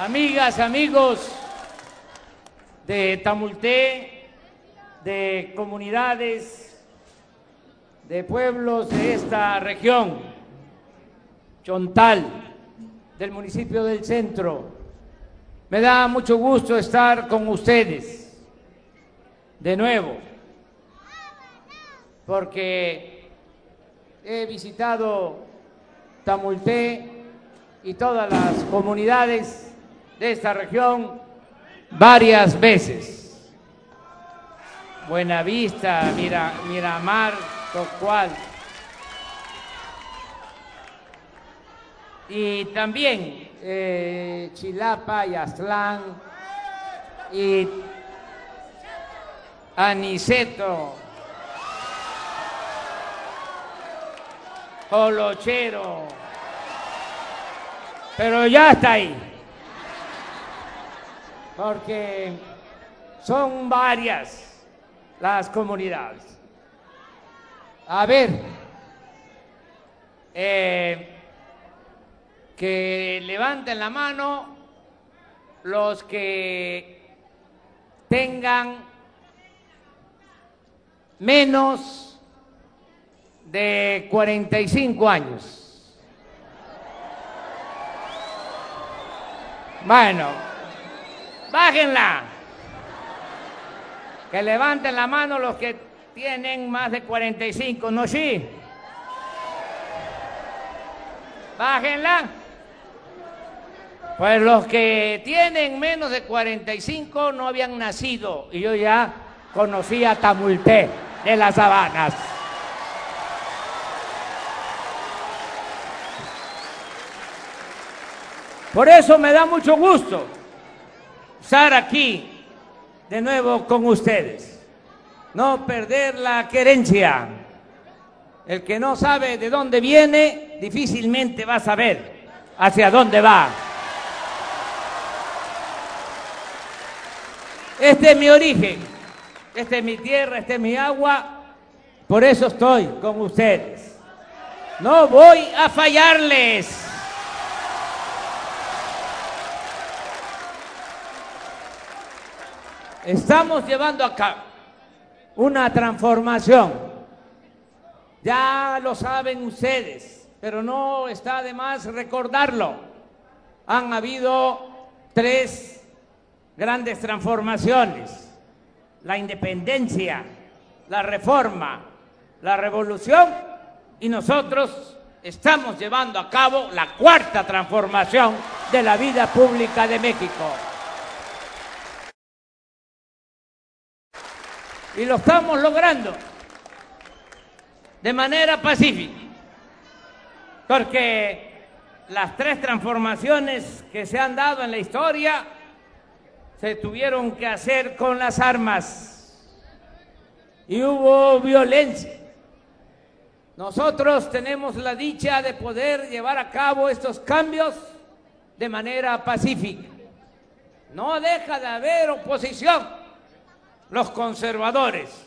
amigas, amigos de Tamulté, de comunidades, de pueblos de esta región, Chontal, del municipio del centro. Me da mucho gusto estar con ustedes de nuevo, porque he visitado Tamulté y todas las comunidades de esta región varias veces. Buenavista, Mira, Miramar, Tocual. Y también eh, Chilapa y Aztlán y Aniceto, Colochero, pero ya está ahí porque son varias las comunidades. A ver, eh, que levanten la mano los que tengan menos de 45 años. Bueno, Bájenla. Que levanten la mano los que tienen más de 45, ¿no sí? Bájenla. Pues los que tienen menos de 45 no habían nacido y yo ya conocía Tamulté de las sabanas. Por eso me da mucho gusto estar aquí de nuevo con ustedes. No perder la querencia. El que no sabe de dónde viene, difícilmente va a saber hacia dónde va. Este es mi origen, esta es mi tierra, esta es mi agua, por eso estoy con ustedes. No voy a fallarles. Estamos llevando a cabo una transformación. Ya lo saben ustedes, pero no está de más recordarlo. Han habido tres grandes transformaciones. La independencia, la reforma, la revolución y nosotros estamos llevando a cabo la cuarta transformación de la vida pública de México. Y lo estamos logrando de manera pacífica. Porque las tres transformaciones que se han dado en la historia se tuvieron que hacer con las armas. Y hubo violencia. Nosotros tenemos la dicha de poder llevar a cabo estos cambios de manera pacífica. No deja de haber oposición los conservadores,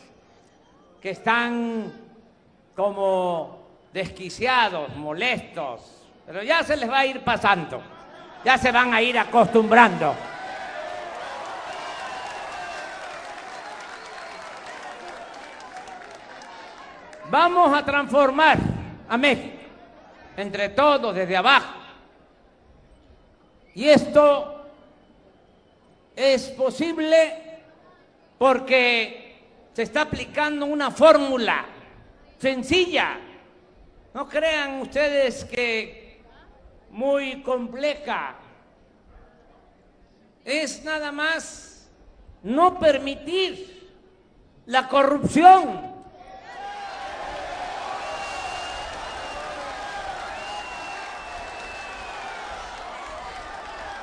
que están como desquiciados, molestos, pero ya se les va a ir pasando, ya se van a ir acostumbrando. Vamos a transformar a México, entre todos, desde abajo. Y esto es posible porque se está aplicando una fórmula sencilla. No crean ustedes que muy compleja. Es nada más no permitir la corrupción.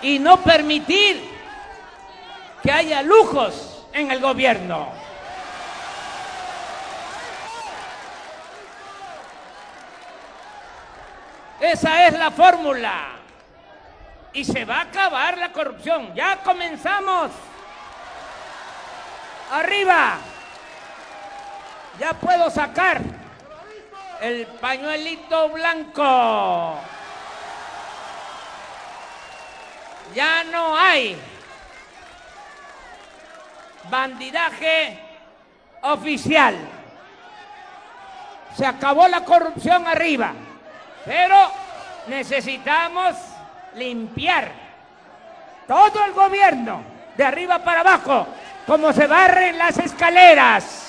Y no permitir que haya lujos en el gobierno. Esa es la fórmula. Y se va a acabar la corrupción. Ya comenzamos. Arriba. Ya puedo sacar el pañuelito blanco. Ya no hay bandidaje oficial. Se acabó la corrupción arriba, pero necesitamos limpiar todo el gobierno de arriba para abajo, como se barren las escaleras.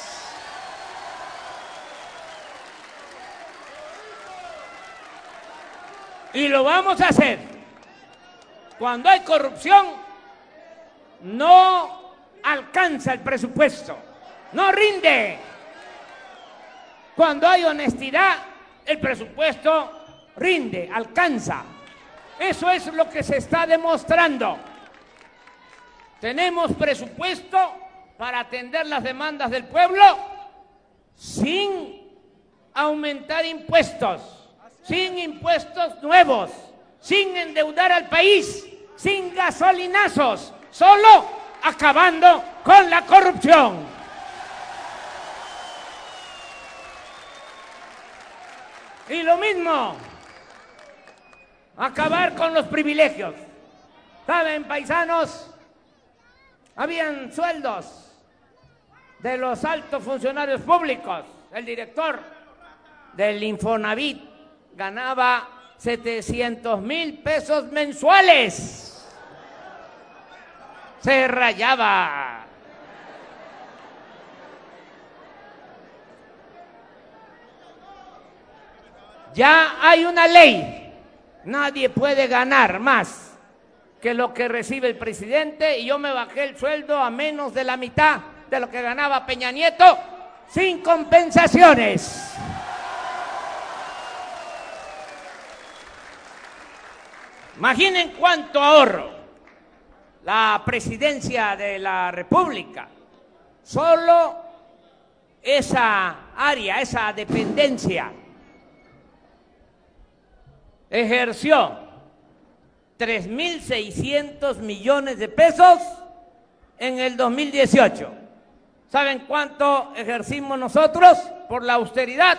Y lo vamos a hacer. Cuando hay corrupción, no alcanza el presupuesto, no rinde. Cuando hay honestidad, el presupuesto rinde, alcanza. Eso es lo que se está demostrando. Tenemos presupuesto para atender las demandas del pueblo sin aumentar impuestos sin impuestos nuevos, sin endeudar al país, sin gasolinazos, solo acabando con la corrupción. Y lo mismo, acabar con los privilegios. ¿Saben, paisanos? Habían sueldos de los altos funcionarios públicos, el director del Infonavit, ganaba 700 mil pesos mensuales. Se rayaba. Ya hay una ley. Nadie puede ganar más que lo que recibe el presidente y yo me bajé el sueldo a menos de la mitad de lo que ganaba Peña Nieto sin compensaciones. Imaginen cuánto ahorro la presidencia de la República. Solo esa área, esa dependencia, ejerció 3.600 millones de pesos en el 2018. ¿Saben cuánto ejercimos nosotros por la austeridad?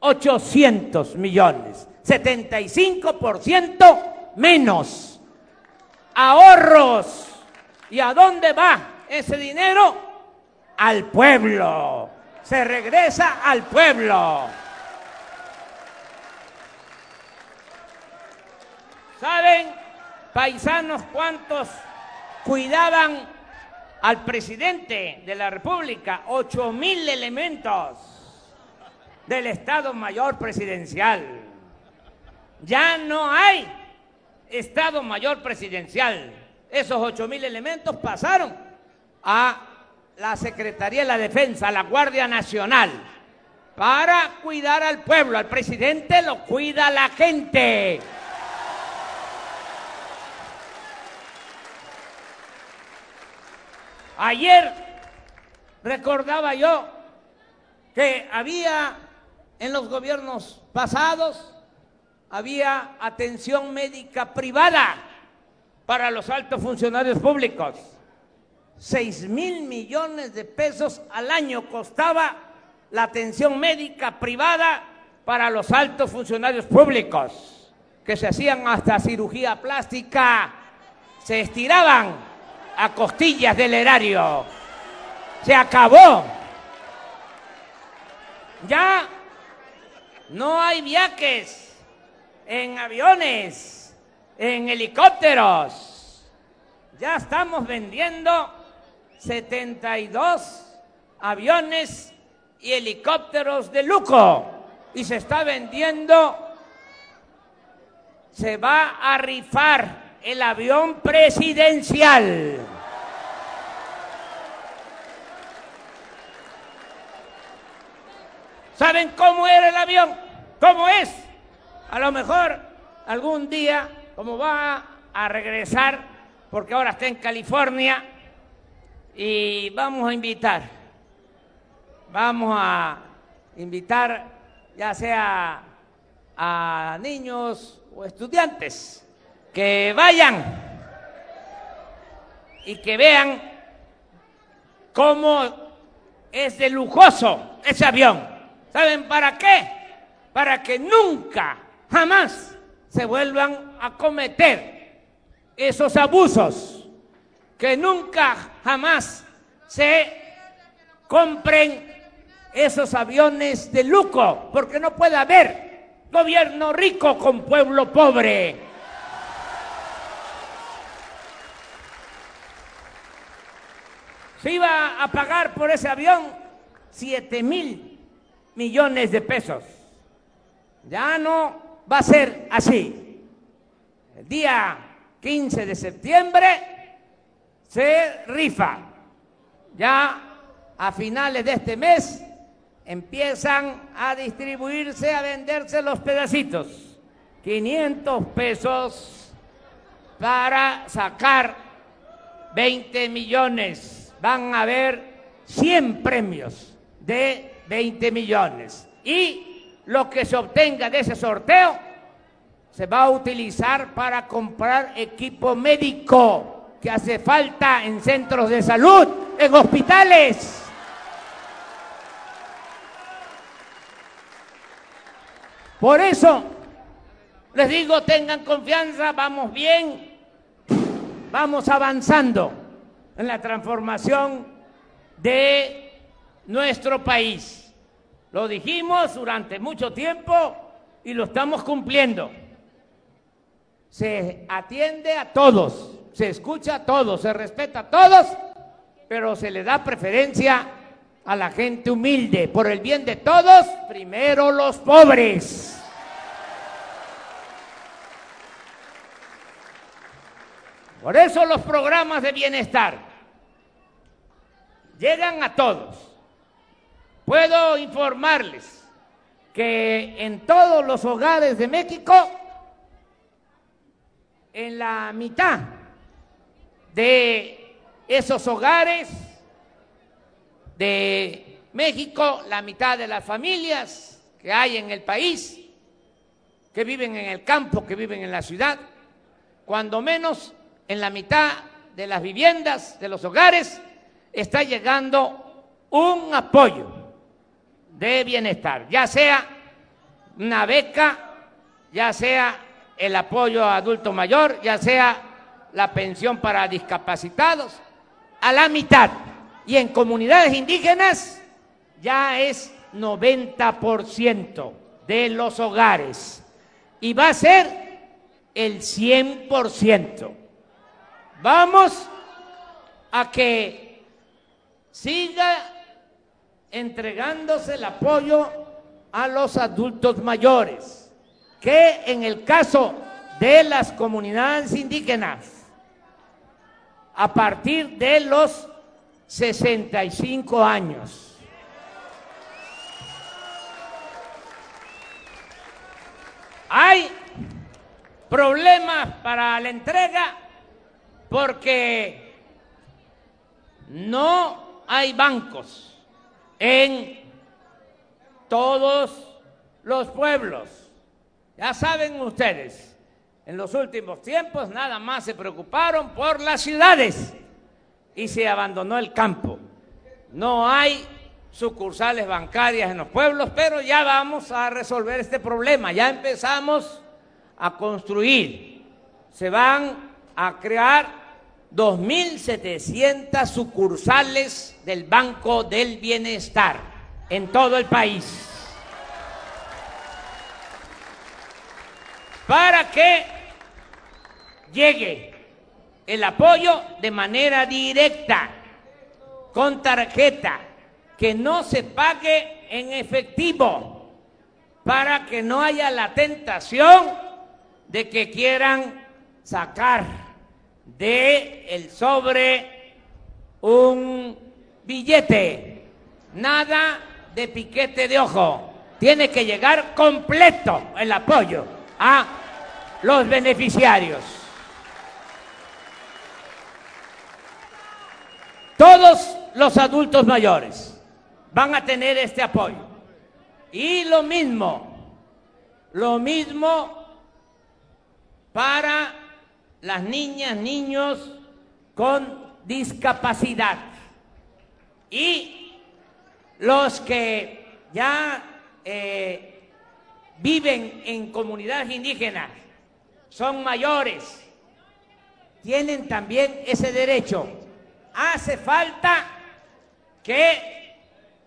800 millones, 75% menos. Ahorros. ¿Y a dónde va ese dinero? Al pueblo. Se regresa al pueblo. ¿Saben, paisanos, cuántos cuidaban al presidente de la República? Ocho mil elementos del Estado Mayor Presidencial. Ya no hay Estado Mayor Presidencial. Esos ocho mil elementos pasaron a la Secretaría de la Defensa, a la Guardia Nacional, para cuidar al pueblo. Al presidente lo cuida la gente. Ayer recordaba yo que había en los gobiernos pasados había atención médica privada para los altos funcionarios públicos. Seis mil millones de pesos al año costaba la atención médica privada para los altos funcionarios públicos, que se hacían hasta cirugía plástica, se estiraban a costillas del erario. Se acabó. Ya no hay viajes en aviones, en helicópteros. Ya estamos vendiendo 72 aviones y helicópteros de lujo. Y se está vendiendo, se va a rifar el avión presidencial. ¿Saben cómo era el avión? ¿Cómo es? A lo mejor algún día, como va a regresar, porque ahora está en California, y vamos a invitar, vamos a invitar ya sea a niños o estudiantes que vayan y que vean cómo es de lujoso ese avión. ¿Saben para qué? Para que nunca jamás se vuelvan a cometer esos abusos, que nunca jamás se compren esos aviones de lujo, porque no puede haber gobierno rico con pueblo pobre. Se iba a pagar por ese avión 7 mil millones de pesos. Ya no va a ser así. El día 15 de septiembre se rifa. Ya a finales de este mes empiezan a distribuirse, a venderse los pedacitos. 500 pesos para sacar 20 millones. Van a haber 100 premios de 20 millones. Y lo que se obtenga de ese sorteo se va a utilizar para comprar equipo médico que hace falta en centros de salud, en hospitales. Por eso les digo, tengan confianza, vamos bien, vamos avanzando en la transformación de nuestro país. Lo dijimos durante mucho tiempo y lo estamos cumpliendo. Se atiende a todos, se escucha a todos, se respeta a todos, pero se le da preferencia a la gente humilde. Por el bien de todos, primero los pobres. Por eso los programas de bienestar llegan a todos. Puedo informarles que en todos los hogares de México, en la mitad de esos hogares de México, la mitad de las familias que hay en el país, que viven en el campo, que viven en la ciudad, cuando menos en la mitad de las viviendas, de los hogares, está llegando un apoyo de bienestar, ya sea una beca, ya sea el apoyo a adulto mayor, ya sea la pensión para discapacitados, a la mitad. Y en comunidades indígenas ya es 90% de los hogares. Y va a ser el 100%. Vamos a que siga entregándose el apoyo a los adultos mayores, que en el caso de las comunidades indígenas, a partir de los 65 años. Hay problemas para la entrega porque no hay bancos en todos los pueblos. Ya saben ustedes, en los últimos tiempos nada más se preocuparon por las ciudades y se abandonó el campo. No hay sucursales bancarias en los pueblos, pero ya vamos a resolver este problema. Ya empezamos a construir. Se van a crear 2.700 sucursales del Banco del Bienestar en todo el país. Para que llegue el apoyo de manera directa, con tarjeta, que no se pague en efectivo, para que no haya la tentación de que quieran sacar de el sobre un billete, nada de piquete de ojo. Tiene que llegar completo el apoyo a los beneficiarios. Todos los adultos mayores van a tener este apoyo. Y lo mismo, lo mismo para las niñas, niños con discapacidad y los que ya eh, viven en comunidades indígenas, son mayores tienen también ese derecho. Hace falta que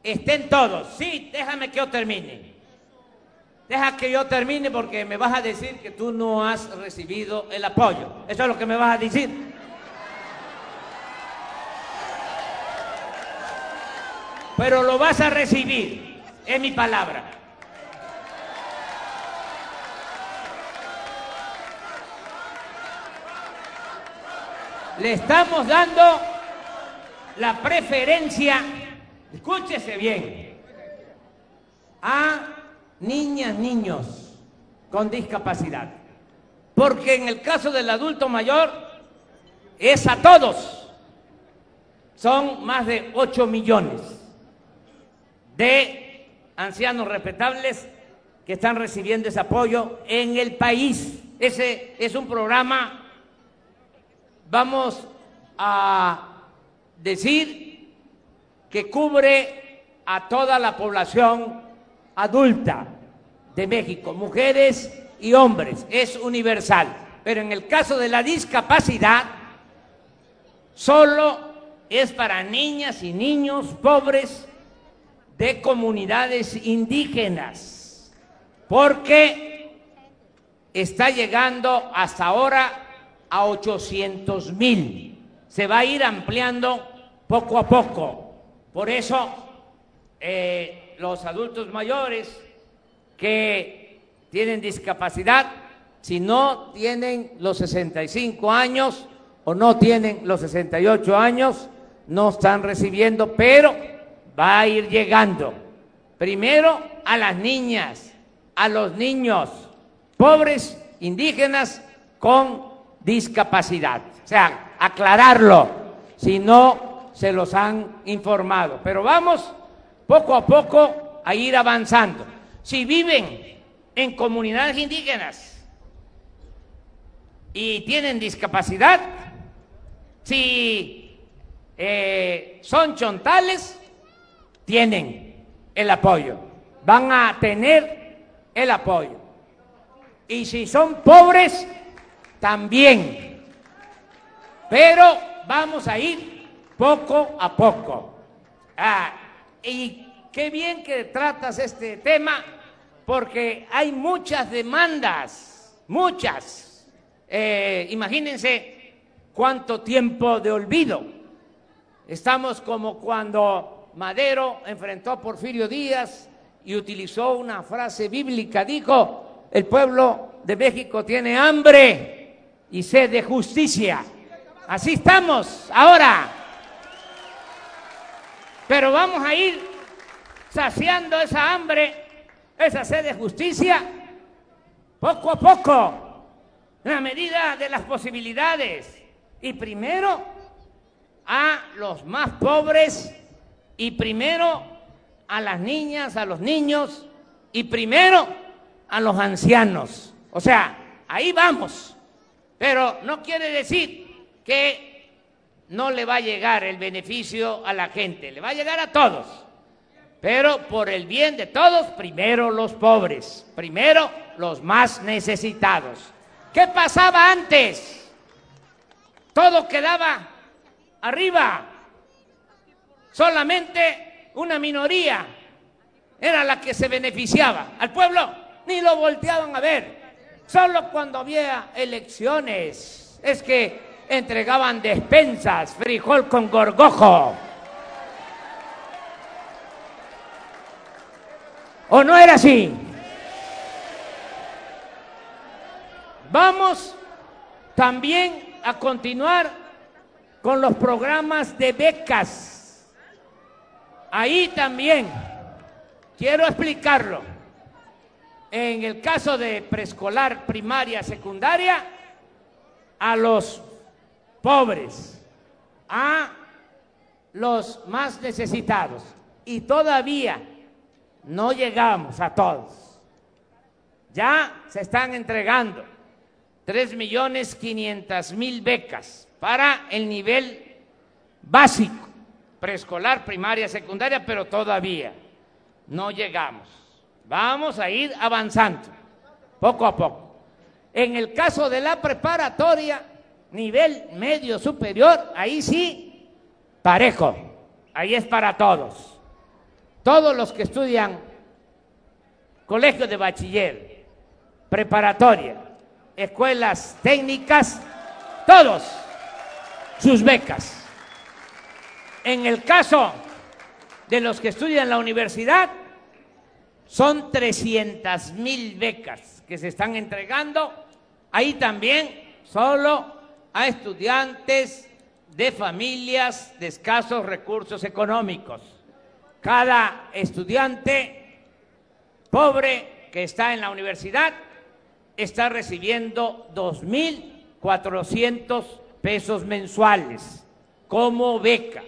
estén todos. Sí, déjame que yo termine. Deja que yo termine porque me vas a decir que tú no has recibido el apoyo. Eso es lo que me vas a decir. Pero lo vas a recibir, es mi palabra. Le estamos dando la preferencia, escúchese bien, a niñas, niños con discapacidad. Porque en el caso del adulto mayor es a todos. Son más de 8 millones de ancianos respetables que están recibiendo ese apoyo en el país. Ese es un programa, vamos a decir, que cubre a toda la población adulta de México, mujeres y hombres, es universal. Pero en el caso de la discapacidad, solo es para niñas y niños pobres de comunidades indígenas, porque está llegando hasta ahora a 800 mil. Se va a ir ampliando poco a poco. Por eso, eh, los adultos mayores que tienen discapacidad, si no tienen los 65 años o no tienen los 68 años, no están recibiendo, pero va a ir llegando. Primero a las niñas, a los niños pobres, indígenas con discapacidad. O sea, aclararlo, si no se los han informado. Pero vamos poco a poco a ir avanzando. Si viven en comunidades indígenas y tienen discapacidad, si eh, son chontales, tienen el apoyo, van a tener el apoyo. Y si son pobres, también. Pero vamos a ir poco a poco. Ah, y qué bien que tratas este tema, porque hay muchas demandas, muchas. Eh, imagínense cuánto tiempo de olvido. Estamos como cuando Madero enfrentó a Porfirio Díaz y utilizó una frase bíblica, dijo, el pueblo de México tiene hambre y sed de justicia. Así estamos ahora. Pero vamos a ir saciando esa hambre, esa sed de justicia, poco a poco, en la medida de las posibilidades. Y primero a los más pobres, y primero a las niñas, a los niños, y primero a los ancianos. O sea, ahí vamos. Pero no quiere decir que no le va a llegar el beneficio a la gente, le va a llegar a todos. Pero por el bien de todos, primero los pobres, primero los más necesitados. ¿Qué pasaba antes? Todo quedaba arriba. Solamente una minoría era la que se beneficiaba. Al pueblo ni lo volteaban a ver. Solo cuando había elecciones es que entregaban despensas, frijol con gorgojo. ¿O no era así? Vamos también a continuar con los programas de becas. Ahí también quiero explicarlo. En el caso de preescolar, primaria, secundaria, a los pobres, a los más necesitados. Y todavía no llegamos a todos. Ya se están entregando tres millones quinientas mil becas para el nivel básico, preescolar, primaria, secundaria, pero todavía no llegamos. Vamos a ir avanzando, poco a poco. En el caso de la preparatoria, nivel medio superior, ahí sí, parejo, ahí es para todos. Todos los que estudian colegio de bachiller, preparatoria, escuelas técnicas, todos sus becas. En el caso de los que estudian la universidad, son 300 mil becas que se están entregando. Ahí también solo a estudiantes de familias de escasos recursos económicos. Cada estudiante pobre que está en la universidad está recibiendo 2.400 pesos mensuales como beca.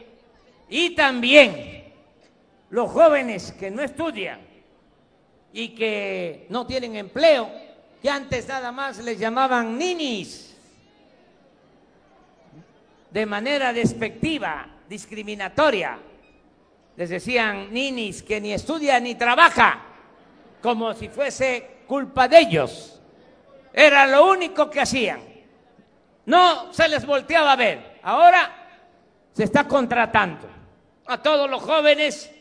Y también los jóvenes que no estudian y que no tienen empleo, que antes nada más les llamaban ninis, de manera despectiva, discriminatoria. Les decían ninis que ni estudia ni trabaja, como si fuese culpa de ellos. Era lo único que hacían. No se les volteaba a ver. Ahora se está contratando a todos los jóvenes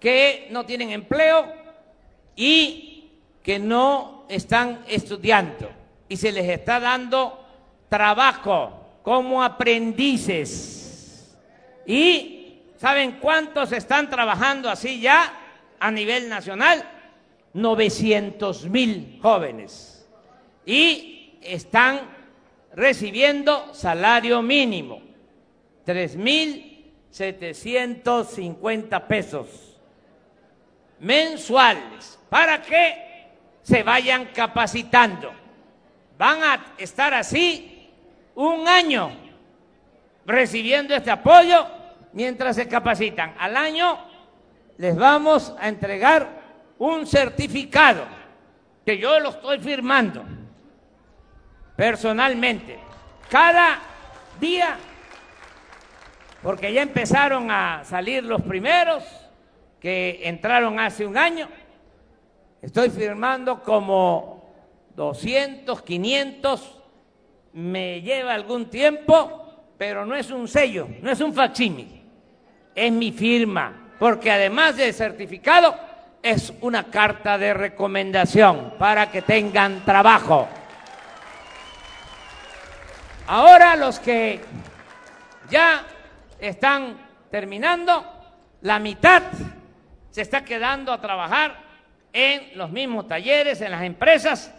que no tienen empleo y que no están estudiando y se les está dando trabajo como aprendices. ¿Y saben cuántos están trabajando así ya a nivel nacional? 900 mil jóvenes. Y están recibiendo salario mínimo, 3.750 pesos mensuales, para que se vayan capacitando. Van a estar así un año recibiendo este apoyo mientras se capacitan. Al año les vamos a entregar un certificado que yo lo estoy firmando personalmente. Cada día, porque ya empezaron a salir los primeros que entraron hace un año, estoy firmando como 200, 500, me lleva algún tiempo, pero no es un sello, no es un facsímil, es mi firma, porque además del certificado es una carta de recomendación para que tengan trabajo. Ahora los que ya están terminando, la mitad se está quedando a trabajar en los mismos talleres, en las empresas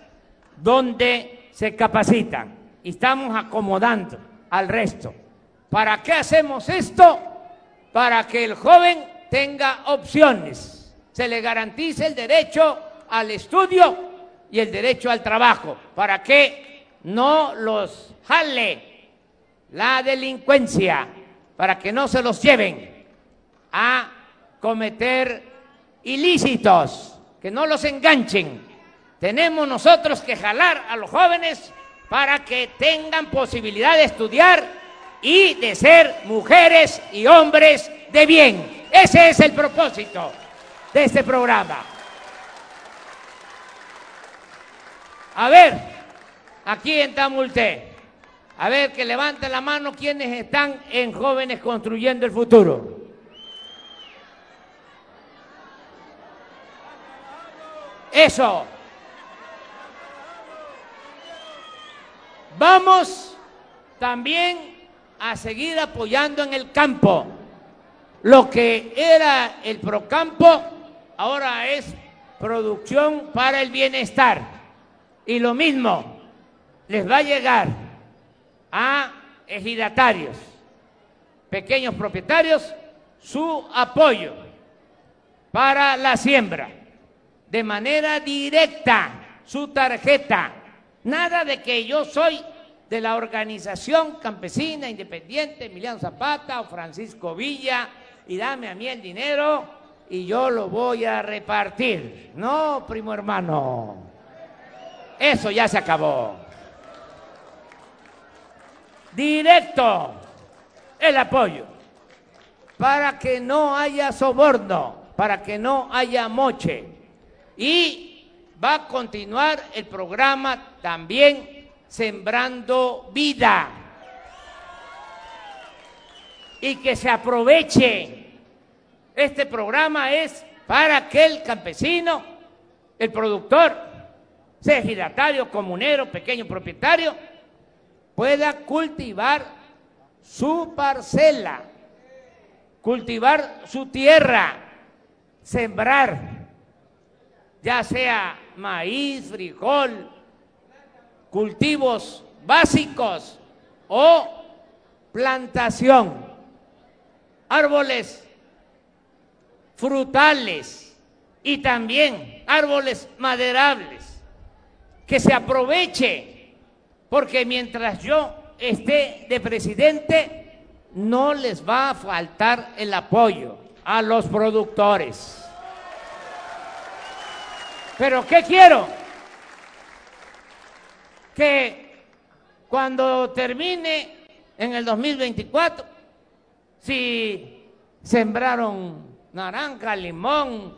donde se capacitan. Y estamos acomodando al resto. ¿Para qué hacemos esto? Para que el joven tenga opciones, se le garantice el derecho al estudio y el derecho al trabajo, para que no los jale la delincuencia, para que no se los lleven a cometer ilícitos, que no los enganchen. Tenemos nosotros que jalar a los jóvenes para que tengan posibilidad de estudiar y de ser mujeres y hombres de bien. Ese es el propósito de este programa. A ver, aquí en Tamulte, a ver que levante la mano quienes están en Jóvenes Construyendo el Futuro. Eso. Vamos también a seguir apoyando en el campo. Lo que era el procampo ahora es producción para el bienestar. Y lo mismo les va a llegar a ejidatarios, pequeños propietarios, su apoyo para la siembra de manera directa, su tarjeta. Nada de que yo soy de la organización campesina independiente Emiliano Zapata o Francisco Villa y dame a mí el dinero y yo lo voy a repartir. No, primo hermano. Eso ya se acabó. Directo el apoyo para que no haya soborno, para que no haya moche. Y va a continuar el programa también Sembrando Vida. y que se aproveche. Este programa es para que el campesino, el productor, sea ejidatario, comunero, pequeño propietario, pueda cultivar su parcela, cultivar su tierra, sembrar, ya sea maíz, frijol, cultivos básicos o plantación, árboles frutales y también árboles maderables, que se aproveche, porque mientras yo esté de presidente, no les va a faltar el apoyo a los productores. Pero ¿qué quiero? Que cuando termine en el 2024, si sembraron naranja, limón,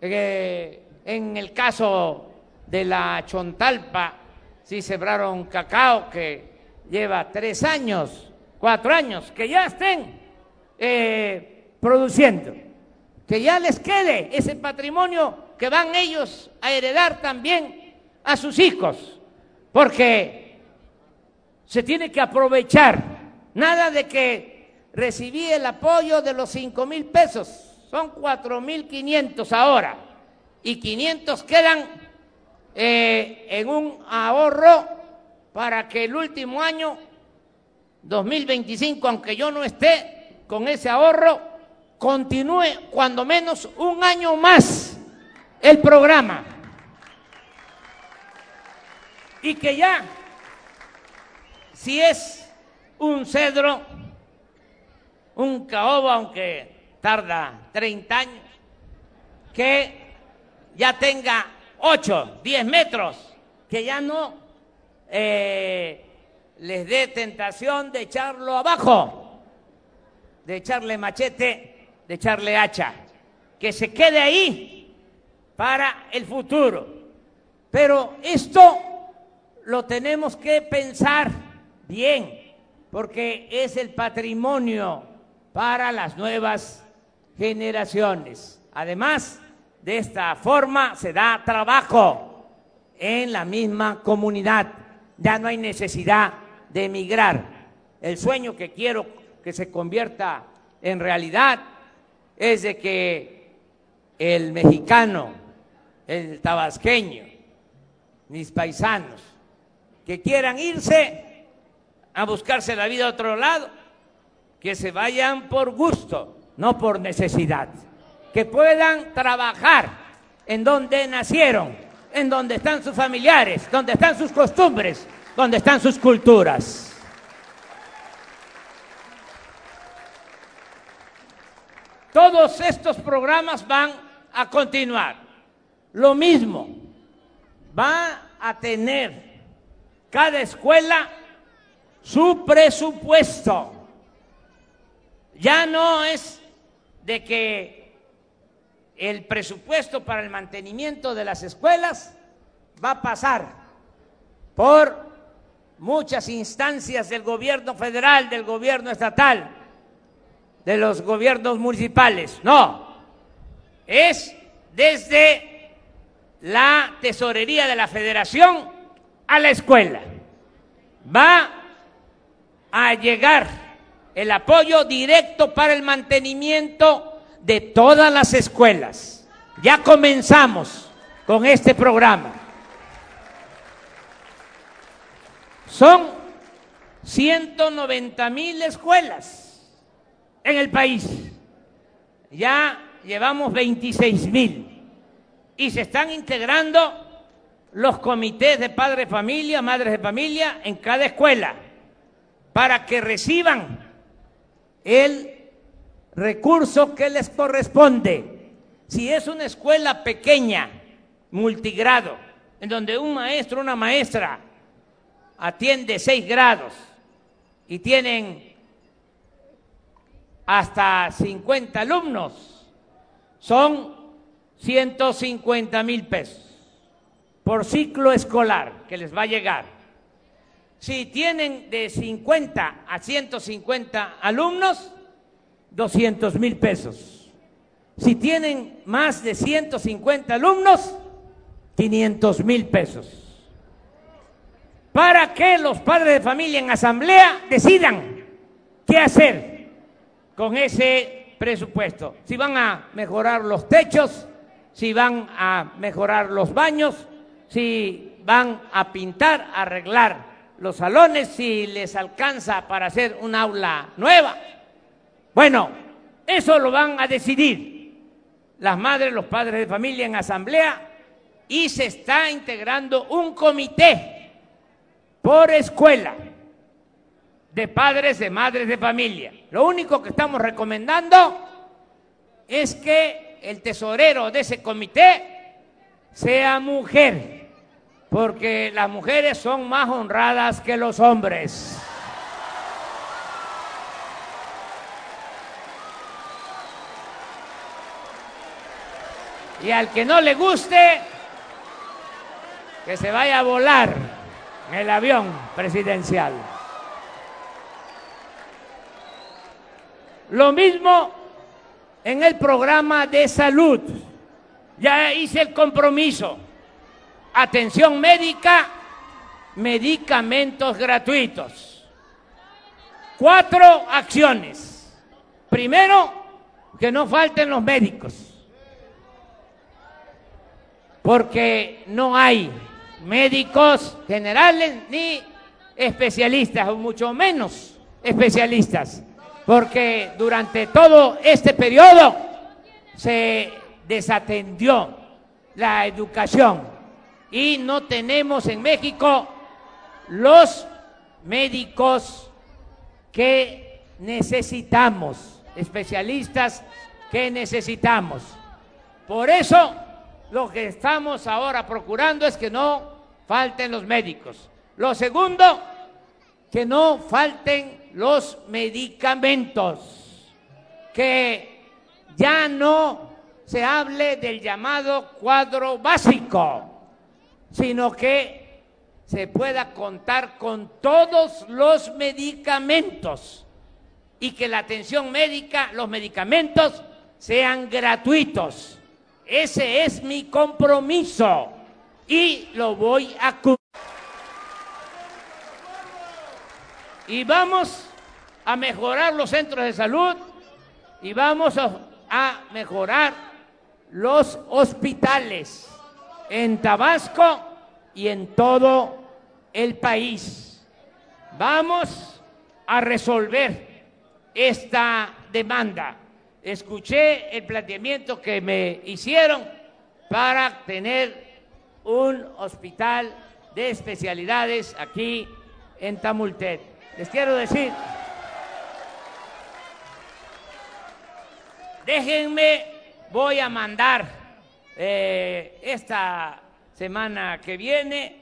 eh, en el caso de la Chontalpa, si sembraron cacao, que lleva tres años, cuatro años, que ya estén eh, produciendo, que ya les quede ese patrimonio que van ellos a heredar también a sus hijos, porque se tiene que aprovechar, nada de que recibí el apoyo de los cinco mil pesos, son cuatro mil quinientos ahora, y quinientos quedan eh, en un ahorro para que el último año, 2025, aunque yo no esté con ese ahorro, continúe cuando menos un año más el programa. Y que ya, si es un cedro, un caoba, aunque tarda 30 años, que ya tenga 8, 10 metros, que ya no eh, les dé tentación de echarlo abajo, de echarle machete, de echarle hacha, que se quede ahí para el futuro. Pero esto lo tenemos que pensar bien, porque es el patrimonio para las nuevas generaciones. Además, de esta forma se da trabajo en la misma comunidad ya no hay necesidad de emigrar. El sueño que quiero que se convierta en realidad es de que el mexicano, el tabasqueño, mis paisanos, que quieran irse a buscarse la vida a otro lado, que se vayan por gusto, no por necesidad, que puedan trabajar en donde nacieron, en donde están sus familiares, donde están sus costumbres, donde están sus culturas. Todos estos programas van a continuar. Lo mismo, va a tener cada escuela su presupuesto. Ya no es de que el presupuesto para el mantenimiento de las escuelas va a pasar por muchas instancias del gobierno federal, del gobierno estatal, de los gobiernos municipales. No, es desde la tesorería de la federación a la escuela. Va a llegar el apoyo directo para el mantenimiento de todas las escuelas. Ya comenzamos con este programa. Son 190 mil escuelas en el país. Ya llevamos 26 mil y se están integrando los comités de padres de familia, madres de familia en cada escuela para que reciban el recurso que les corresponde. Si es una escuela pequeña, multigrado, en donde un maestro una maestra atiende seis grados y tienen hasta 50 alumnos, son 150 mil pesos por ciclo escolar que les va a llegar. Si tienen de 50 a 150 alumnos, 200 mil pesos. Si tienen más de 150 alumnos, 500 mil pesos. Para que los padres de familia en asamblea decidan qué hacer con ese presupuesto. Si van a mejorar los techos, si van a mejorar los baños, si van a pintar, arreglar los salones, si les alcanza para hacer un aula nueva. Bueno, eso lo van a decidir las madres, los padres de familia en asamblea y se está integrando un comité por escuela de padres, de madres de familia. Lo único que estamos recomendando es que el tesorero de ese comité sea mujer porque las mujeres son más honradas que los hombres. Y al que no le guste, que se vaya a volar en el avión presidencial. Lo mismo en el programa de salud. Ya hice el compromiso atención médica, medicamentos gratuitos. Cuatro acciones. Primero, que no falten los médicos, porque no hay médicos generales ni especialistas, o mucho menos especialistas, porque durante todo este periodo se desatendió la educación y no tenemos en México los médicos que necesitamos, especialistas que necesitamos. Por eso lo que estamos ahora procurando es que no falten los médicos. Lo segundo, que no falten los medicamentos, que ya no se hable del llamado cuadro básico sino que se pueda contar con todos los medicamentos y que la atención médica, los medicamentos sean gratuitos. Ese es mi compromiso y lo voy a cumplir. Y vamos a mejorar los centros de salud y vamos a, mejorar los hospitales en Tabasco y en todo el país. Vamos a resolver esta demanda. Escuché el planteamiento que me hicieron para tener un hospital de especialidades aquí en Tamultet. Les quiero decir, déjenme, voy a mandar eh, esta semana que viene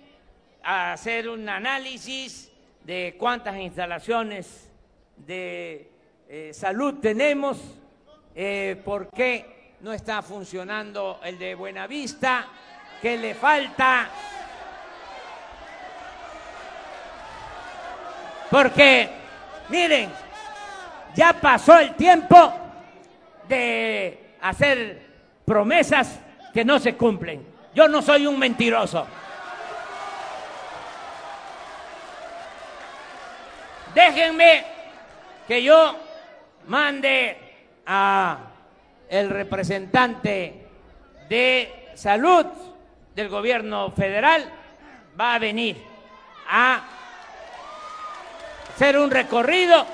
a hacer un análisis de cuántas instalaciones de eh, salud tenemos, eh, por qué no está funcionando el de Buenavista, qué le falta. Porque, miren, ya pasó el tiempo de hacer promesas que no se cumplen. Yo no soy un mentiroso. Déjenme que yo mande a el representante de salud del gobierno federal va a venir a hacer un recorrido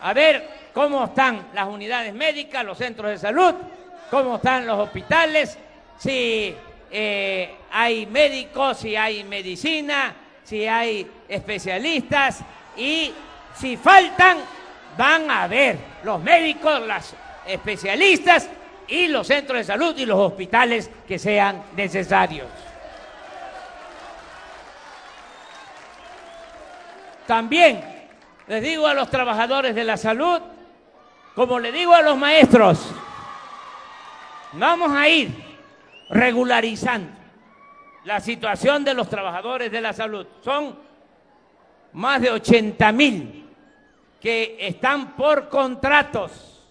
a ver cómo están las unidades médicas, los centros de salud cómo están los hospitales, si eh, hay médicos, si hay medicina, si hay especialistas y si faltan, van a ver los médicos, los especialistas y los centros de salud y los hospitales que sean necesarios. También les digo a los trabajadores de la salud, como le digo a los maestros, Vamos a ir regularizando la situación de los trabajadores de la salud. Son más de 80 mil que están por contratos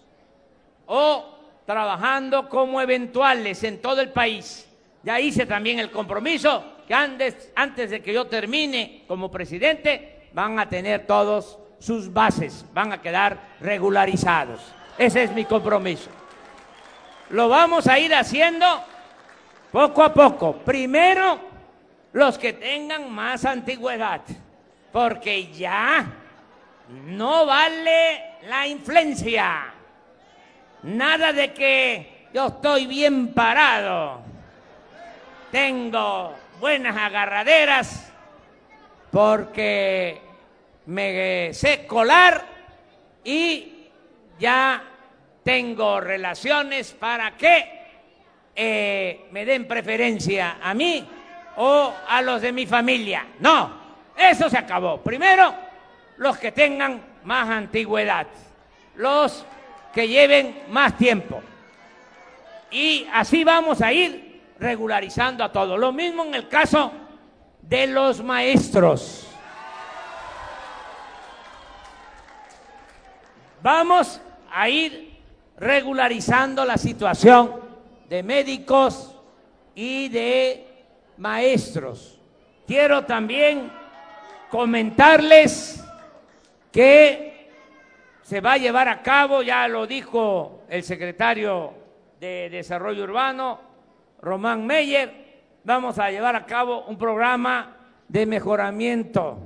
o trabajando como eventuales en todo el país. Ya hice también el compromiso que antes, antes de que yo termine como presidente van a tener todos sus bases, van a quedar regularizados. Ese es mi compromiso. Lo vamos a ir haciendo poco a poco. Primero, los que tengan más antigüedad, porque ya no vale la influencia. Nada de que yo estoy bien parado. Tengo buenas agarraderas porque me sé colar y ya tengo relaciones para que eh, me den preferencia a mí o a los de mi familia. No, eso se acabó. Primero, los que tengan más antigüedad, los que lleven más tiempo. Y así vamos a ir regularizando a todos. Lo mismo en el caso de los maestros. Vamos a ir regularizando la situación de médicos y de maestros. Quiero también comentarles que se va a llevar a cabo, ya lo dijo el secretario de Desarrollo Urbano, Román Meyer, vamos a llevar a cabo un programa de mejoramiento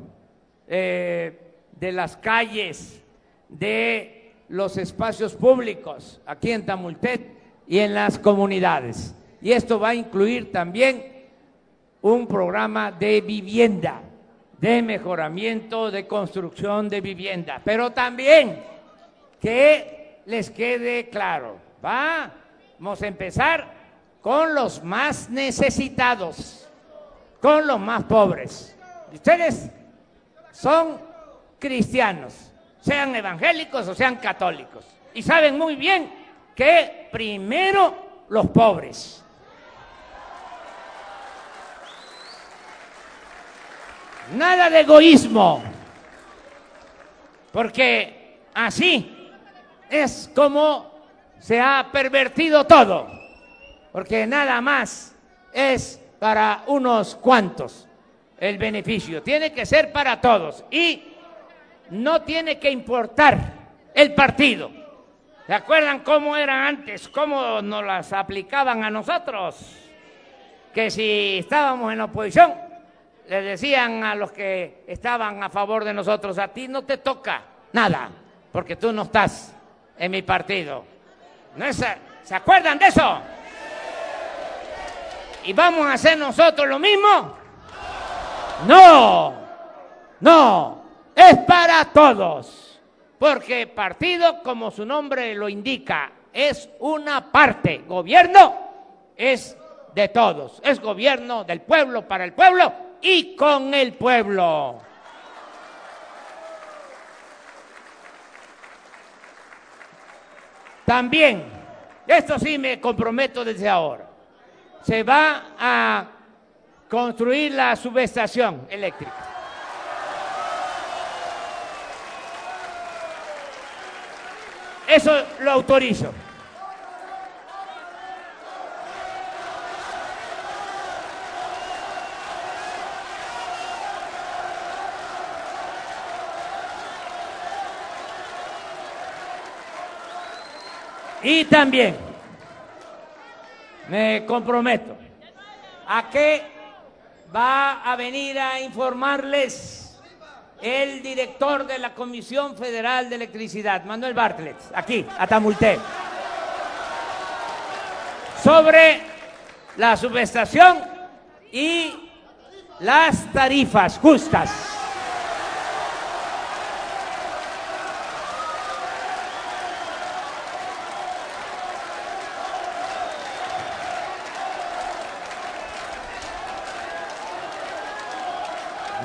eh, de las calles, de los espacios públicos aquí en Tamultet y en las comunidades. Y esto va a incluir también un programa de vivienda de mejoramiento, de construcción de vivienda. Pero también que les quede claro, vamos a empezar con los más necesitados, con los más pobres. Ustedes son cristianos, sean evangélicos o sean católicos, y saben muy bien que primero los pobres. Nada de egoísmo, porque así es como se ha pervertido todo, porque nada más es para unos cuantos el beneficio, tiene que ser para todos. Y no tiene que importar el partido. ¿Se acuerdan cómo era antes? ¿Cómo nos las aplicaban a nosotros? Que si estábamos en la oposición, le decían a los que estaban a favor de nosotros, a ti no te toca nada, porque tú no estás en mi partido. ¿No ¿Se acuerdan de eso? ¿Y vamos a hacer nosotros lo mismo? No, no, es para todos, porque partido, como su nombre lo indica, es una parte, gobierno es de todos, es gobierno del pueblo para el pueblo y con el pueblo. También, esto sí me comprometo desde ahora, se va a construir la subestación eléctrica. Eso lo autorizo. Y también me comprometo a que va a venir a informarles el director de la Comisión Federal de Electricidad, Manuel Bartlett, aquí, a Tamulté, sobre la subestación y las tarifas justas.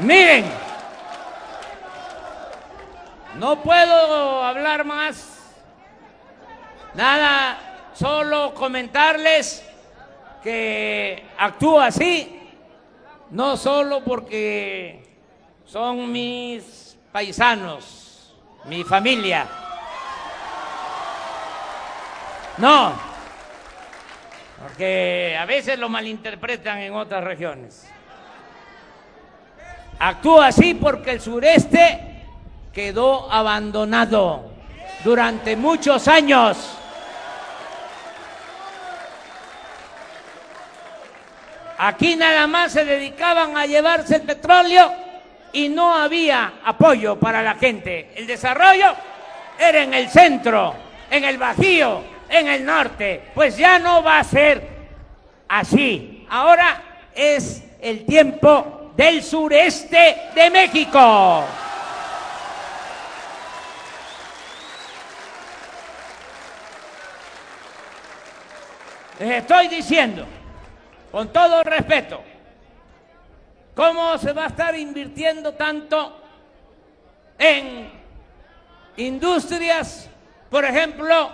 Miren, no puedo hablar más. Nada, solo comentarles que actúo así, no solo porque son mis paisanos, mi familia. No, porque a veces lo malinterpretan en otras regiones. Actúa así porque el sureste quedó abandonado durante muchos años. Aquí nada más se dedicaban a llevarse el petróleo y no había apoyo para la gente. El desarrollo era en el centro, en el Bajío, en el norte. Pues ya no va a ser así. Ahora es el tiempo del sureste de México. Les estoy diciendo con todo respeto, ¿cómo se va a estar invirtiendo tanto en industrias, por ejemplo,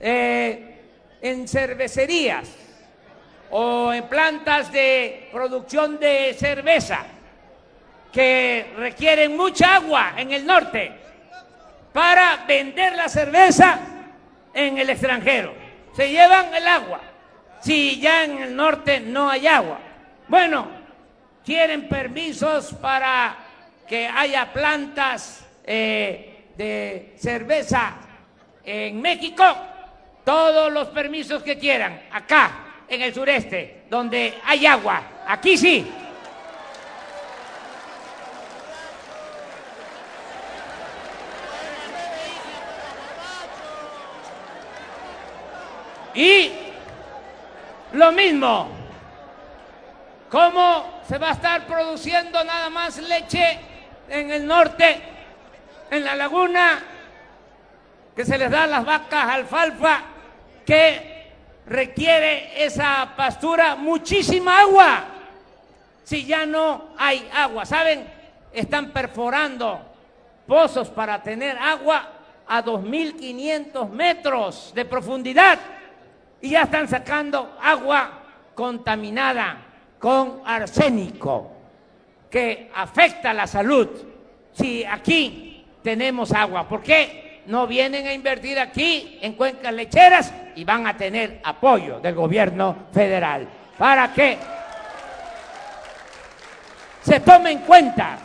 eh, en cervecerías o en plantas de producción de cerveza que requieren mucha agua en el norte para vender la cerveza en el extranjero? Se llevan el agua si ya en el norte no hay agua? Bueno, quieren permisos para que haya plantas eh, de cerveza en México, todos los permisos que quieran, acá en el sureste, donde hay agua, aquí sí. Y lo mismo. ¿Cómo se va a estar produciendo nada más leche en el norte, en la laguna, que se les da a las vacas alfalfa, que requiere esa pastura muchísima agua? Si ya no hay agua, ¿saben? Están perforando pozos para tener agua a 2.500 metros de profundidad y ya están sacando agua contaminada con arsénico que afecta la salud. Si aquí tenemos agua, ¿por qué no vienen a invertir aquí en cuencas lecheras y van a tener apoyo del gobierno federal? Para que se tome en cuenta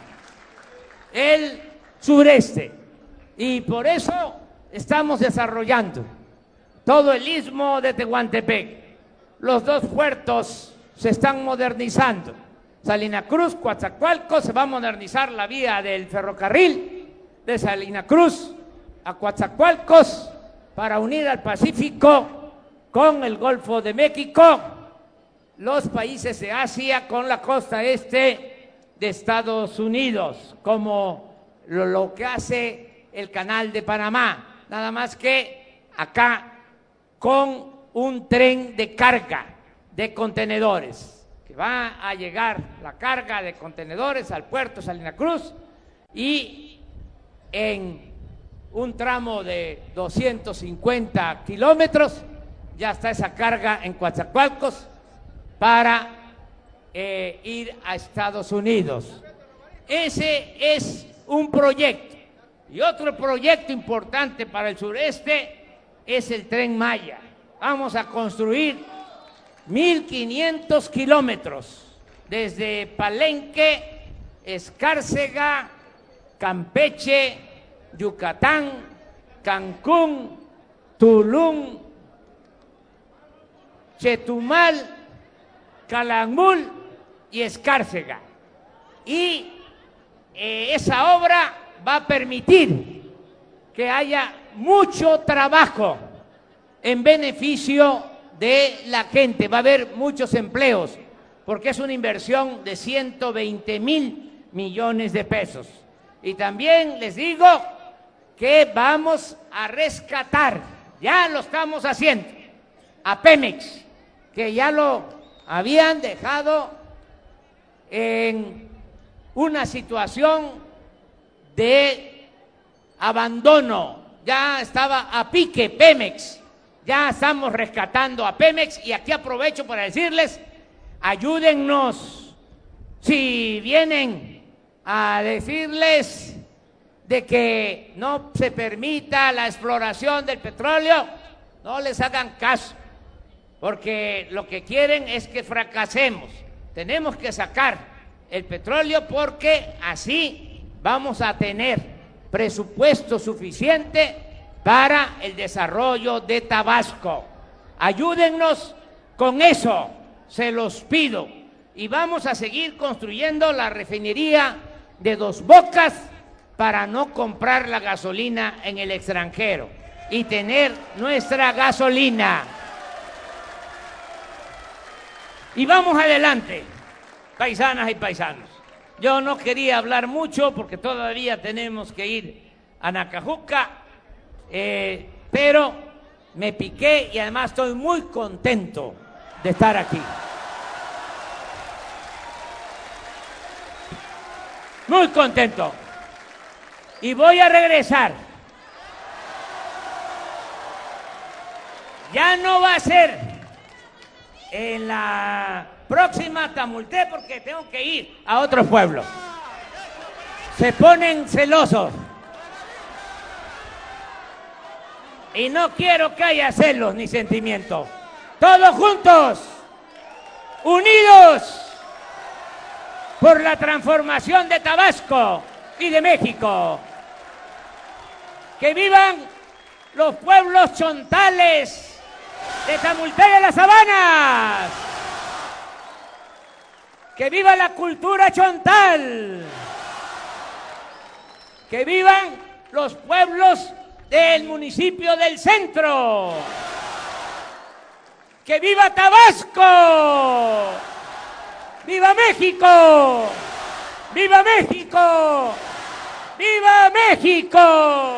el sureste. Y por eso estamos desarrollando todo el istmo de Tehuantepec. Los dos puertos se están modernizando. Salina Cruz, Coatzacoalcos, se va a modernizar la vía del ferrocarril de Salina Cruz a Coatzacoalcos para unir al Pacífico con el Golfo de México, los países de Asia con la costa este de Estados Unidos, como lo que hace el canal de Panamá. Nada más que acá con un tren de carga de contenedores, que va a llegar la carga de contenedores al puerto Salina Cruz y en un tramo de 250 kilómetros ya está esa carga en Coatzacoalcos para eh, ir a Estados Unidos. Ese es un proyecto. Y otro proyecto importante para el sureste es el tren Maya. Vamos a construir 1.500 kilómetros desde Palenque, Escárcega, Campeche, Yucatán, Cancún, Tulum, Chetumal, Calakmul y Escárcega. Y eh, esa obra va a permitir que haya mucho trabajo en beneficio de la gente. Va a haber muchos empleos porque es una inversión de 120 mil millones de pesos. Y también les digo que vamos a rescatar, ya lo estamos haciendo, a Pemex, que ya lo habían dejado en una situación de abandono ya estaba a pique Pemex. Ya estamos rescatando a Pemex y aquí aprovecho para decirles, ayúdennos. Si vienen a decirles de que no se permita la exploración del petróleo, no les hagan caso, porque lo que quieren es que fracasemos. Tenemos que sacar el petróleo porque así vamos a tener presupuesto suficiente para el desarrollo de Tabasco. Ayúdennos con eso, se los pido. Y vamos a seguir construyendo la refinería de dos bocas para no comprar la gasolina en el extranjero y tener nuestra gasolina. Y vamos adelante, paisanas y paisanos. Yo no quería hablar mucho porque todavía tenemos que ir a Nacajuca, eh, pero me piqué y además estoy muy contento de estar aquí. Muy contento. Y voy a regresar. Ya no va a ser en la próxima Tamulté porque tengo que ir a otro pueblo. Se ponen celosos. Y no quiero que haya celos ni sentimientos. Todos juntos, unidos por la transformación de Tabasco y de México. Que vivan los pueblos chontales de Tamulté de las Sabanas. Que viva la cultura chontal. Que vivan los pueblos del municipio del centro. Que viva Tabasco. ¡Viva México! ¡Viva México! ¡Viva México!